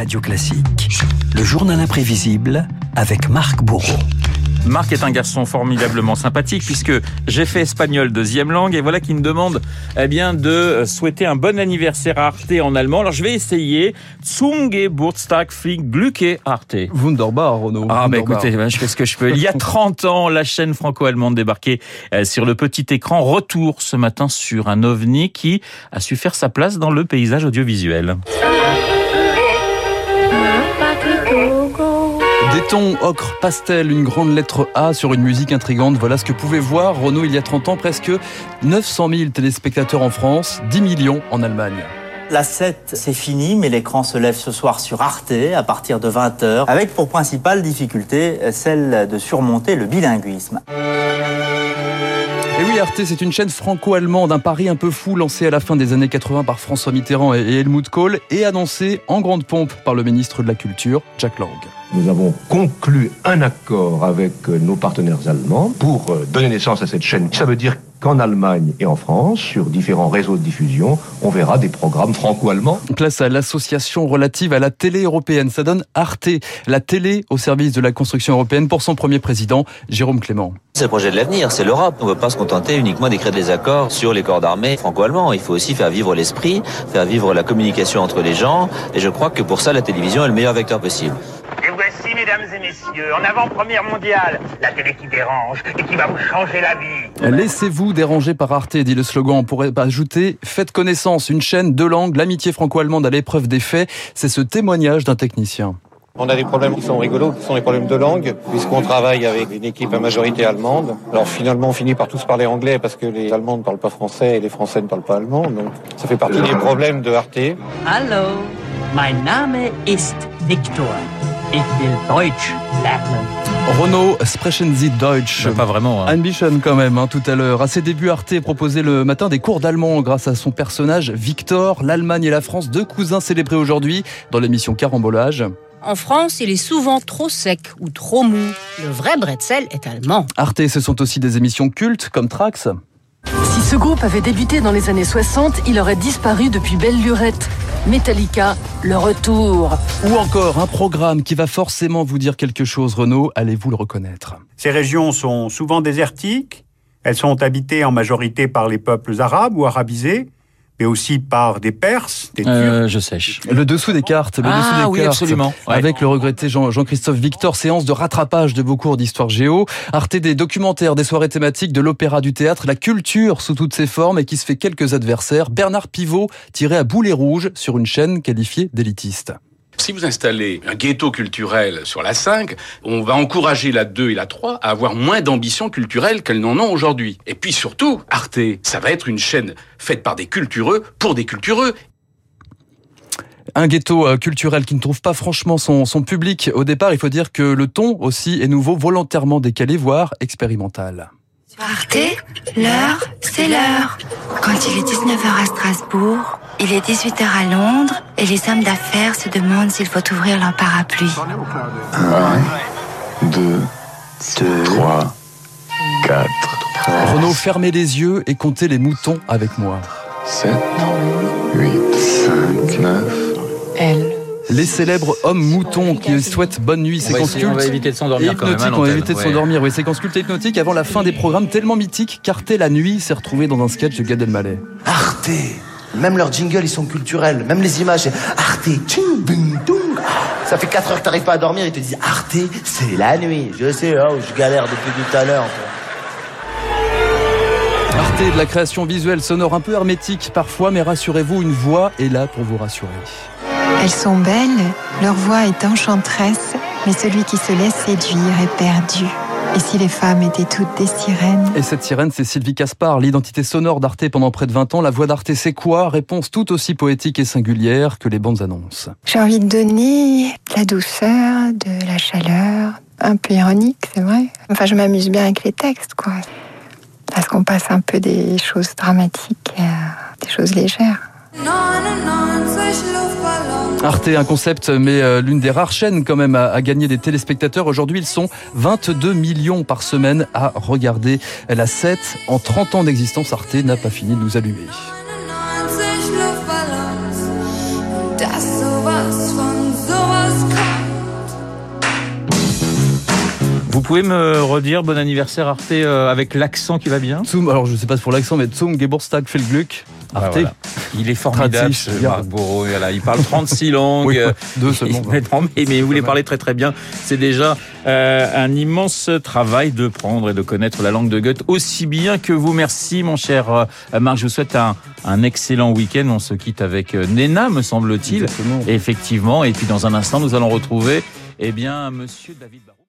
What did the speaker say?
Radio Classique. Le journal imprévisible avec Marc Bourreau. Marc est un garçon formidablement sympathique puisque j'ai fait espagnol deuxième langue et voilà qu'il me demande eh bien de souhaiter un bon anniversaire à Arte en allemand. Alors je vais essayer Zum Geburtstag für Glücke Arte. Wunderbar, Renaud. Ah bah Wunderbar. écoutez, je fais ce que je peux. Il y a 30 ans, la chaîne franco-allemande débarquait euh, sur le petit écran. Retour ce matin sur un ovni qui a su faire sa place dans le paysage audiovisuel. Des tons ocre, pastel, une grande lettre A sur une musique intrigante. Voilà ce que pouvait voir Renault il y a 30 ans. Presque 900 000 téléspectateurs en France, 10 millions en Allemagne. La 7, c'est fini, mais l'écran se lève ce soir sur Arte à partir de 20h, avec pour principale difficulté celle de surmonter le bilinguisme. Et oui, Arte, c'est une chaîne franco-allemande, un pari un peu fou lancé à la fin des années 80 par François Mitterrand et Helmut Kohl et annoncé en grande pompe par le ministre de la Culture, Jack Lang. Nous avons conclu un accord avec nos partenaires allemands pour euh, donner naissance à cette chaîne. Ça veut dire qu'en Allemagne et en France, sur différents réseaux de diffusion, on verra des programmes franco-allemands. Place à l'association relative à la télé européenne. Ça donne Arte, la télé au service de la construction européenne pour son premier président, Jérôme Clément. C'est le projet de l'avenir, c'est l'Europe. On ne peut pas se contenter uniquement d'écrire des accords sur les corps d'armée franco-allemands. Il faut aussi faire vivre l'esprit, faire vivre la communication entre les gens. Et je crois que pour ça, la télévision est le meilleur vecteur possible. Voici, mesdames et messieurs, en avant-première mondiale, la télé qui dérange et qui va vous changer la vie. Laissez-vous déranger par Arte, dit le slogan. On pourrait ajouter Faites connaissance, une chaîne, deux langues, l'amitié franco-allemande à l'épreuve des faits. C'est ce témoignage d'un technicien. On a des problèmes qui sont rigolos, qui sont des problèmes de langue, puisqu'on travaille avec une équipe à majorité allemande. Alors finalement, on finit par tous parler anglais parce que les Allemands ne parlent pas français et les Français ne parlent pas allemand. Donc ça fait partie des problèmes de Arte. Hallo, mein Name ist Viktor. Ich will Deutsch lernen. Renault, sprechen Sie Deutsch? Bah, pas vraiment. hein. Ambition quand même, hein, tout à l'heure. À ses débuts, Arte proposait le matin des cours d'allemand grâce à son personnage Victor. L'Allemagne et la France, deux cousins célébrés aujourd'hui dans l'émission Carambolage. En France, il est souvent trop sec ou trop mou. Le vrai bretzel est allemand. Arte, ce sont aussi des émissions cultes comme Trax. Si ce groupe avait débuté dans les années 60, il aurait disparu depuis belle lurette. Metallica, le retour. Ou encore un programme qui va forcément vous dire quelque chose, Renault, allez-vous le reconnaître? Ces régions sont souvent désertiques, elles sont habitées en majorité par les peuples arabes ou arabisés, mais aussi par des Perses, des Turcs. Euh, je sèche. Le dessous des cartes, le Ah dessous des oui, cartes. absolument. Ouais. Avec le regretté Jean- Jean-Christophe Victor, séance de rattrapage de vos cours d'histoire géo. Arte des documentaires, des soirées thématiques, de l'opéra, du théâtre, la culture sous toutes ses formes et qui se fait quelques adversaires. Bernard Pivot tiré à boulet rouge sur une chaîne qualifiée d'élitiste. Si vous installez un ghetto culturel sur la 5, on va encourager la 2 et la 3 à avoir moins d'ambition culturelle qu'elles n'en ont aujourd'hui. Et puis surtout, Arte, ça va être une chaîne faite par des cultureux pour des cultureux. Un ghetto euh, culturel qui ne trouve pas franchement son, son public. Au départ, il faut dire que le ton aussi est nouveau, volontairement décalé, voire expérimental. Arte, l'heure, c'est l'heure. Quand il est 19h à Strasbourg, il est 18h à Londres et les hommes d'affaires se demandent s'il faut ouvrir leur parapluie. 1, 2, 3, 4, Renaud, fermez les yeux et comptez les moutons avec moi. 7, 8, 5, 9. Elle. Les célèbres hommes moutons qui souhaitent bonne nuit, séquence essayer- on culte. va éviter de s'endormir hypnotique, on va éviter de s'endormir. Oui, séquence culte et hypnotique avant la fin des programmes tellement mythiques qu'Arte la nuit s'est retrouvé dans un sketch de Gad Elmaleh. Arte Même leurs jingles, ils sont culturels. Même les images, c'est Arte. tching, bing, doung. Ça fait 4 heures que t'arrives pas à dormir, ils te disent Arte, c'est la nuit. Je sais, oh, je galère depuis tout à l'heure. Arte de la création visuelle sonore un peu hermétique parfois, mais rassurez-vous, une voix est là pour vous rassurer. Elles sont belles, leur voix est enchanteresse, mais celui qui se laisse séduire est perdu. Et si les femmes étaient toutes des sirènes? Et cette sirène, c'est Sylvie Caspar, l'identité sonore d'Arte pendant près de 20 ans. La voix d'Arte, c'est quoi? Réponse tout aussi poétique et singulière que les bandes annonces. J'ai envie de donner de la douceur, de la chaleur, un peu ironique, c'est vrai. Enfin, je m'amuse bien avec les textes, quoi. Parce qu'on passe un peu des choses dramatiques à des choses légères. Arte, un concept, mais euh, l'une des rares chaînes quand même à, gagner des téléspectateurs. Aujourd'hui, ils sont 22 millions par semaine à regarder la 7. En 30 ans d'existence, Arte n'a pas fini de nous allumer. Vous pouvez me redire bon anniversaire Arte euh, avec l'accent qui va bien? Alors je ne sais pas pour l'accent, mais Zum Geburtstag viel Glück. Ah, voilà. Il est formidable, ce Marc Bourreau. Voilà, il parle 36 langues. Oui, deux seulement. mais, non, mais, mais vous les parlez très très bien. C'est déjà euh, un immense travail de prendre et de connaître la langue de Goethe aussi bien que vous. Merci mon cher euh, Marc. Je vous souhaite un, un excellent week-end. On se quitte avec euh, Nena, me semble-t-il. Effectivement. Et puis dans un instant, nous allons retrouver eh bien, Monsieur David Barrault.